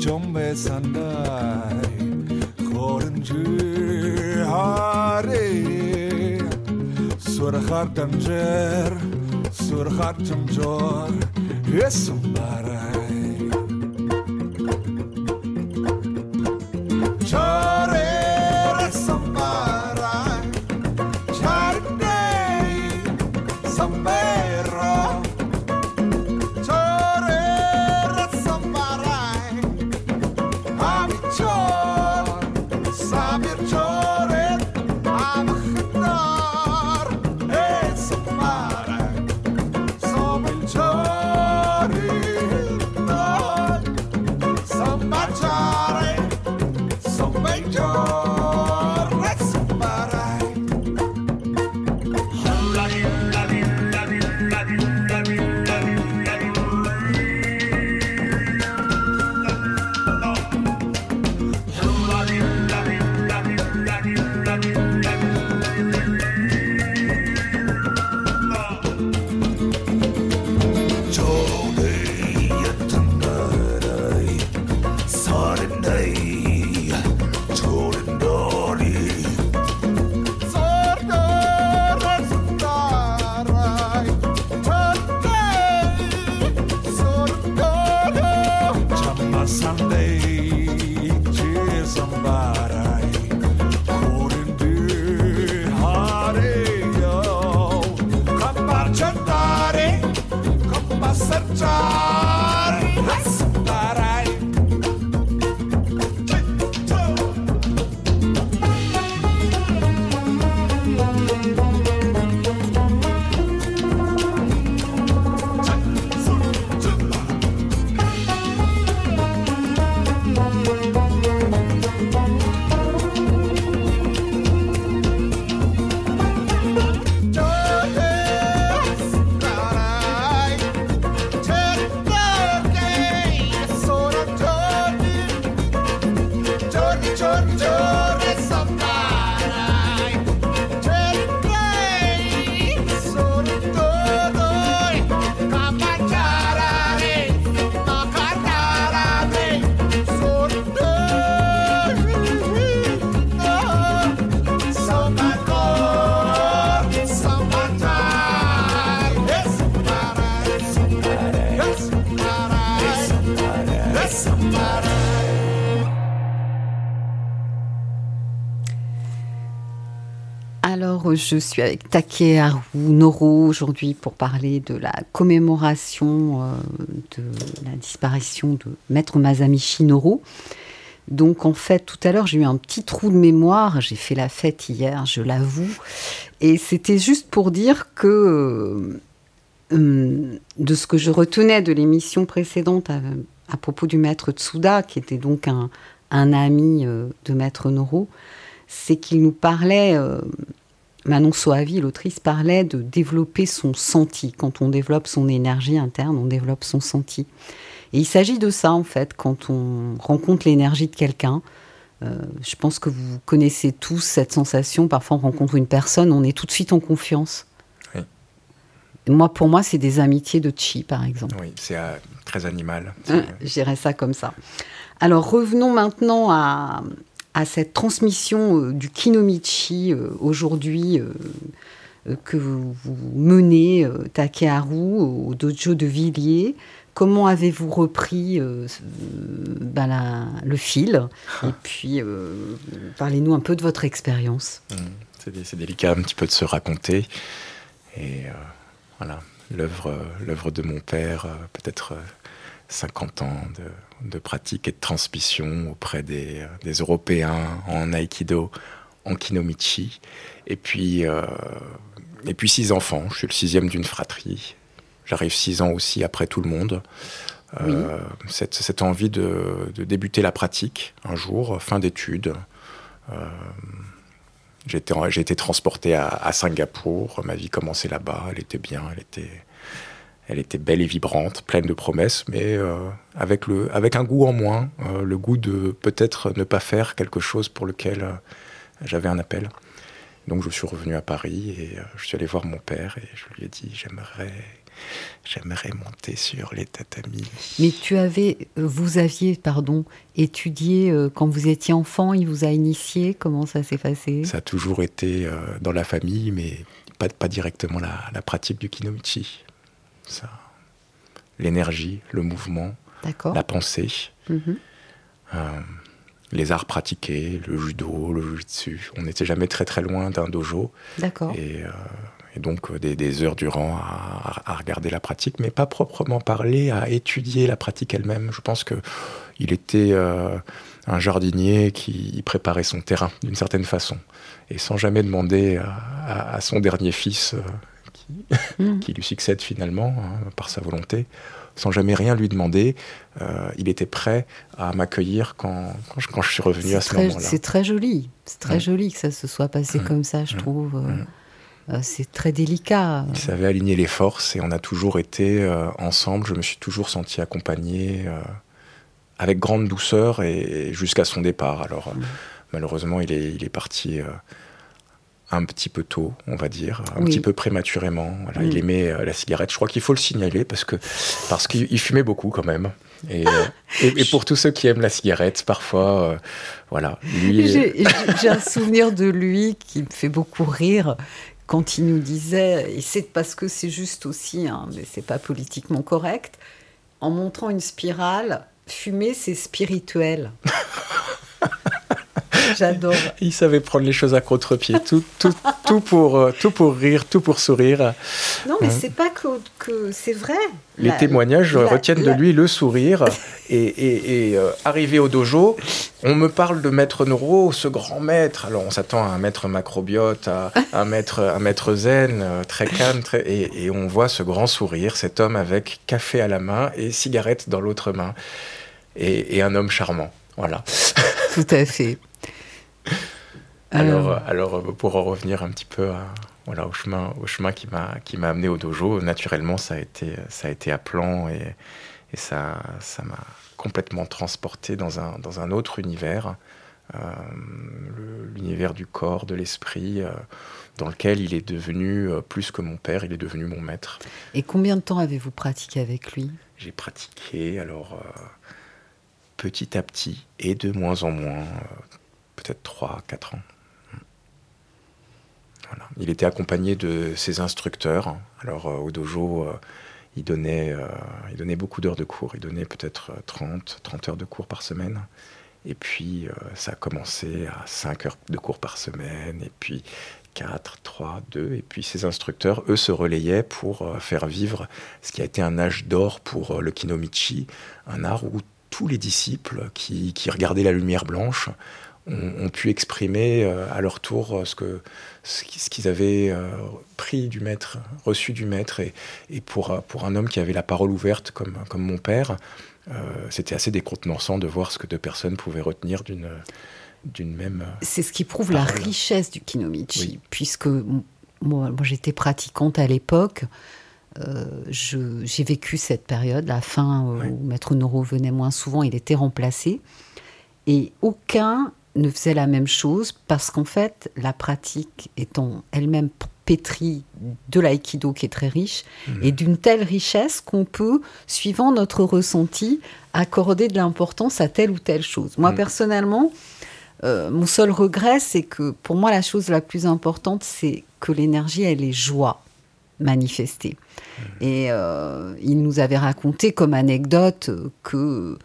정배 산다 걸은 줄 하래 수락할 담절 수락할 점절 예수 말아 je suis avec Takeharu Noro aujourd'hui pour parler de la commémoration euh, de la disparition de Maître Masamichi Noro. Donc en fait, tout à l'heure, j'ai eu un petit trou de mémoire. J'ai fait la fête hier, je l'avoue. Et c'était juste pour dire que euh, de ce que je retenais de l'émission précédente à, propos du maître Tsuda, qui était donc un, ami euh, de maître Noro, c'est qu'il nous parlait Manon Soavi, l'autrice, parlait de développer son senti. Quand on développe son énergie interne, on développe son senti. Et il s'agit de ça, en fait, quand on rencontre l'énergie de quelqu'un. Euh, je pense que vous connaissez tous cette sensation. Parfois, on rencontre une personne, on est tout de suite en confiance. Oui. moi, pour moi, c'est des amitiés de chi, par exemple. Oui, c'est euh, très animal. Hein, J'irais ça comme ça. Alors, revenons maintenant à, à cette transmission euh, du kinomichi euh, aujourd'hui euh, que vous, menez, Takeharu, au dojo de Villiers. Comment avez-vous repris ben le fil? Et puis, parlez-nous un peu de votre expérience. Mmh. C'est délicat un petit peu de se raconter. Et voilà, l'œuvre de mon père, peut-être 50 ans de, pratique et de transmission auprès des, Européens en Aikido, en Kinomichi. Et puis, euh, et puis six enfants. Je suis le sixième d'une fratrie. J'arrive six ans aussi après tout le monde. Euh, cette, envie de, débuter la pratique un jour, fin d'études. Euh, j'ai été, transporté à, à, Singapour. Ma vie commençait là-bas. Elle était bien. Elle était elle était belle et vibrante, pleine de promesses, mais euh, avec, le, avec un goût en moins, euh, le goût de peut-être ne pas faire quelque chose pour lequel euh, j'avais un appel. Donc je suis revenu à Paris et je suis allé voir mon père et je lui ai dit j'aimerais j'aimerais monter sur les tatamis. Mais tu avais vous aviez pardon étudié quand vous étiez enfant, il vous a initié, comment ça s'est passé? Ça a toujours été dans la famille mais pas, pas directement la, la pratique du kinomichi l'énergie, le mouvement, la pensée, mhm. euh, les arts pratiqués, le judo, le jujitsu. On n'était jamais très très loin d'un dojo. D'accord. Et, euh, donc euh, des, heures durant à, regarder la pratique, mais pas proprement parler, à étudier la pratique elle-même. Je pense que il était un jardinier qui préparait son terrain d'une certaine façon, et sans jamais demander à, à son dernier fils, euh, qui, lui succède finalement hein, par sa volonté, sans jamais rien lui demander, euh, il était prêt à m'accueillir quand, quand, je, quand je suis revenu à ce moment-là. c'est très joli. C'est très Mm. joli que ça se soit passé Mm. comme ça, je trouve. Euh, euh, c'est très délicat. Il savait aligner les forces et on a toujours été euh, ensemble. Je me suis toujours senti accompagné avec grande douceur et, et jusqu'à son départ. Alors malheureusement, il est, il est parti un petit peu tôt, on va dire, un Oui. petit peu prématurément. Voilà, Mm. Il aimait euh, la cigarette. Je crois qu'il faut le signaler parce que parce qu'il il fumait beaucoup quand même. Et, euh, et, et pour tous ceux qui aiment la cigarette, parfois, euh, voilà, j'ai un souvenir de lui qui me fait beaucoup rire quand il nous disait, et c'est parce que c'est juste aussi, hein, mais c'est pas politiquement correct, en montrant une spirale, fumer c'est spirituel. J'adore. Il savait prendre les choses à contre-pied, tout, tout, tout, pour, euh, tout pour rire, tout pour sourire. Non, mais Hein? c'est pas que, que c'est vrai. Les La- témoignages la- retiennent la- de lui le sourire. et et, et, euh, arrivé au dojo, on me parle de maître Noro, ce grand maître. Alors on s'attend à un maître macrobiote, à un maître, un maître zen, euh, très calme. Très, et, et on voit ce grand sourire, cet homme avec café à la main et cigarette dans l'autre main. Et, et un homme charmant. Voilà. Tout à fait. Alors, Euh, euh, alors euh, pour en revenir un petit peu à, voilà, au chemin, au chemin qui m'a qui m'a amené au dojo, naturellement, ça a été, ça a été à plan et, et ça ça m'a complètement transporté dans un, dans un autre univers, euh, l'univers du corps, de l'esprit, euh, dans lequel il est devenu euh, plus que mon père, il est devenu mon maître. et combien de temps avez-vous pratiqué avec lui? J'ai pratiqué alors petit à petit et de moins en moins, peut-être 3-4 ans. Voilà. Il était accompagné de ses instructeurs. Alors euh, au dojo, euh, il, donnait, euh, il donnait beaucoup d'heures de cours. Il donnait peut-être euh, 30, 30 heures de cours par semaine. Et puis ça a commencé à 5 heures de cours par semaine. Et puis 4, 3, 2. Et puis ces instructeurs, eux, se relayaient pour faire vivre ce qui a été un âge d'or pour le kinomichi, un art où tous les disciples qui regardaient la lumière blanche ont, pu exprimer euh, à leur tour euh, ce que ce qui- ce qu'ils avaient euh, pris du maître, reçu du maître. Et, et pour, pour un homme qui avait la parole ouverte comme, comme mon père, euh, c'était assez décontenançant de voir ce que deux personnes pouvaient retenir d'une d'une même... C'est ce qui prouve la richesse du Kinomichi, Oui. puisque moi, moi, j'étais pratiquante à l'époque. Euh, J'ai vécu cette période, la fin euh, Oui. où Maître Noro venait moins souvent, il était remplacé. Et aucun ne faisait la même chose parce qu'en fait, la pratique étant elle-même pétrie de l'aïkido qui est très riche Mhm. et d'une telle richesse qu'on peut, suivant notre ressenti, accorder de l'importance à telle ou telle chose. Moi, Mhm. personnellement, euh, mon seul regret, c'est que pour moi, la chose la plus importante, c'est que l'énergie, elle est joie manifestée. Et euh, il nous avait raconté comme anecdote que,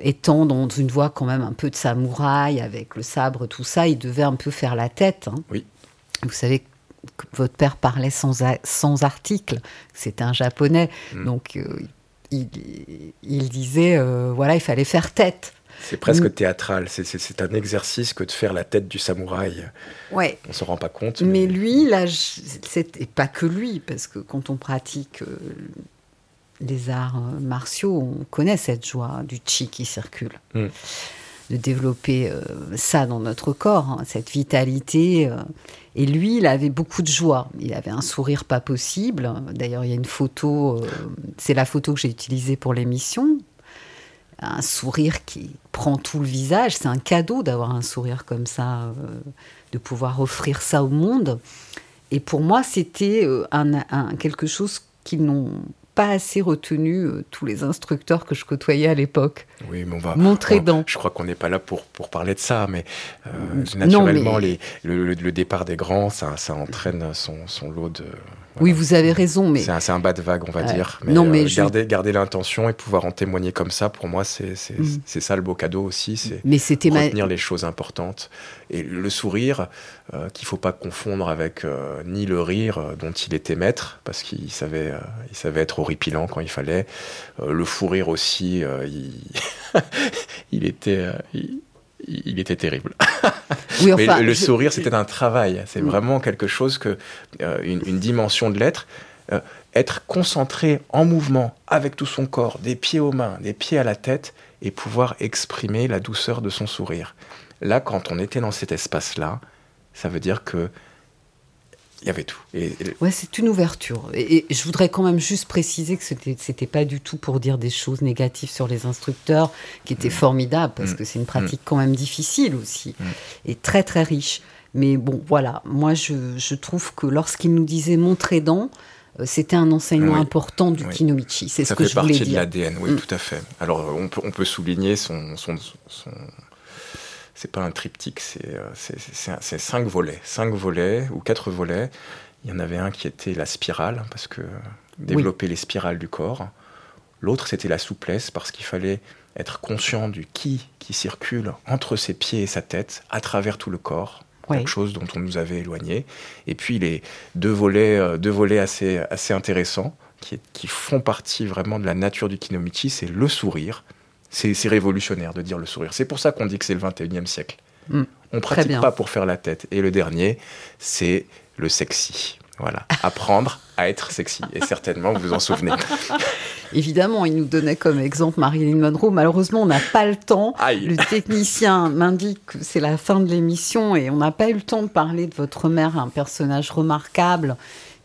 étant dans une voie quand même un peu de samouraï, avec le sabre, tout ça, il devait un peu faire la tête. hein. Oui. Vous savez que votre père parlait sans, a- sans article, c'était un japonais, Mm. donc euh, il, il disait, euh, voilà, il fallait faire tête. C'est presque théâtral, c'est- un exercice que de faire la tête du samouraï. Ouais. On se rend pas compte. Mais lui, là, et pas que lui, parce que quand on pratique euh, les arts euh, martiaux, on connaît cette joie du chi qui circule. Mm. De développer euh, ça dans notre corps, hein, cette vitalité. euh. Et lui, il avait beaucoup de joie. Il avait un sourire pas possible. D'ailleurs, il y a une photo, euh, c'est la photo que j'ai utilisée pour l'émission. Un sourire qui prend tout le visage. C'est un cadeau d'avoir un sourire comme ça, de pouvoir offrir ça au monde. Et pour moi, c'était un, un- quelque chose qu'ils n'ont pas assez retenu, euh, tous les instructeurs que je côtoyais à l'époque. Oui, mais on va. Montrer on- dans. Je crois qu'on n'est pas là pour, pour parler de ça, mais euh, Non, naturellement, mais- les- le, le- le départ des grands, ça, ça entraîne son, son lot de, Oui, vous avez raison, mais C'est un, bas de vague, on va Ouais. dire. Non, mais euh, je- garder, garder l'intention et pouvoir en témoigner comme ça, pour moi, c'est c'est ça le beau cadeau aussi. C'est mais c'était ma... retenir les choses importantes. Et le sourire, euh, qu'il faut pas confondre avec euh, ni le rire dont il était maître, parce qu'il savait, il savait être horripilant quand il fallait. Le fou rire aussi, il... il était... il... il était terrible. Oui, Mais enfin, le, le je- sourire, c'était un travail. C'est vraiment quelque chose que, euh, une, une dimension de l'être. euh, être concentré en mouvement avec tout son corps, des pieds aux mains, des pieds à la tête, et pouvoir exprimer la douceur de son sourire. Là, quand on était dans cet espace-là, ça veut dire que il y avait tout. Et, et- Ouais, c'est une ouverture. Et, et je voudrais quand même juste préciser que c'était, c'était pas du tout pour dire des choses négatives sur les instructeurs, qui étaient formidables, parce Mm. que c'est une pratique quand même difficile aussi, Mm. et très très riche. Mais bon, voilà, moi je, je trouve que lorsqu'il nous disait montrer dents, euh, c'était un enseignement Oui. important du Oui. Kinomichi. C'est ce ça que fait je voulais partie de l'ADN, oui, Mm. tout à fait. Alors, on peut, on peut souligner son. son, son- c'est pas un triptyque, c'est euh, c'est- cinq volets. Cinq volets ou quatre volets. Il y en avait un qui était la spirale, parce que développer les spirales du corps. L'autre, c'était la souplesse, parce qu'il fallait être conscient du qui qui circule entre ses pieds et sa tête, à travers tout le corps. Oui. Quelque chose dont on nous avait éloigné. Et puis les deux volets, euh, deux volets assez, assez intéressants, qui, qui font partie vraiment de la nature du Kinomichi, c'est le sourire. C'est révolutionnaire de dire le sourire. C'est pour ça qu'on dit que c'est le 21e siècle. Mm. On pratique pas pour faire la tête. Et le dernier, c'est le sexy. Voilà, apprendre à être sexy. Et certainement, vous vous en souvenez. Évidemment, il nous donnait comme exemple Marilyn Monroe. Malheureusement, on n'a pas le temps. Aïe. Le technicien m'indique que c'est la fin de l'émission et on n'a pas eu le temps de parler de votre mère, un personnage remarquable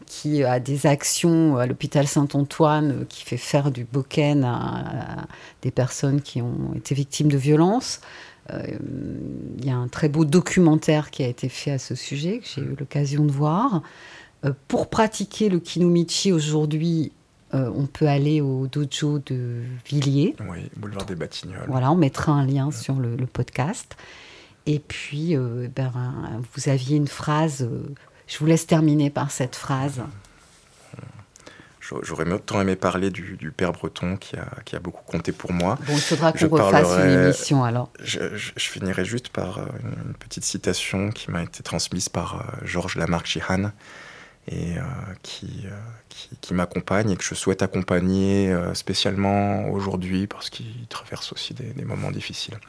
qui a des actions à l'hôpital Saint-Antoine, qui fait faire du boken à, à des personnes qui ont été victimes de violences. Euh, Il y a un très beau documentaire qui a été fait à ce sujet, que j'ai eu l'occasion de voir. Euh, pour pratiquer le kinomichi aujourd'hui, euh, on peut aller au dojo de Villiers. Oui, boulevard des Batignolles. Voilà, on mettra un lien sur le, le podcast. Et puis, euh, ben, vous aviez une phrase. euh, je vous laisse terminer par cette phrase. J'aurais- autant aimé parler du, du père breton qui a, qui a beaucoup compté pour moi. Bon, il faudra qu'on refasse une émission alors. Je, je- je finirai juste par euh, une, une petite citation qui m'a été transmise par euh, Georges Lamarck Chihan et euh, qui, euh, qui, qui m'accompagne et que je souhaite accompagner spécialement aujourd'hui parce qu'il traverse aussi des, des moments difficiles.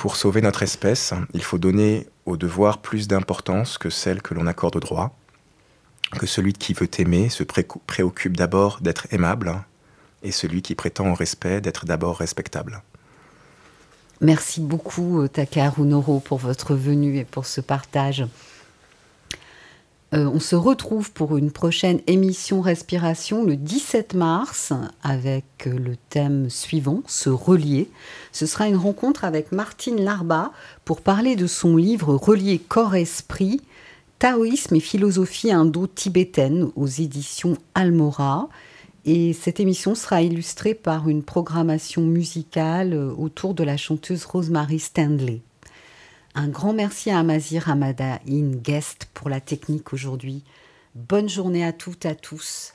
Pour sauver notre espèce, il faut donner au devoir plus d'importance que celle que l'on accorde au droit, que celui qui veut aimer se pré- préoccupe d'abord d'être aimable, et celui qui prétend au respect d'être d'abord respectable. Merci beaucoup, euh, Takaharu Noro, pour votre venue et pour ce partage. Euh, on se retrouve pour une prochaine émission Respiration le 17 mars avec euh, le thème suivant, se relier. Ce sera une rencontre avec Martine Larba pour parler de son livre Relier corps-esprit, Taoïsme et philosophie indo-tibétaine aux éditions Almora. Et cette émission sera illustrée par une programmation musicale euh, autour de la chanteuse Rosemary Stanley. Un grand merci à Amazir Hamada In Guest pour la technique aujourd'hui. Bonne journée à toutes, à tous.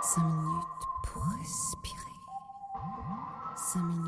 Cinq minutes pour respirer. Cinq minutes pour s'aérer.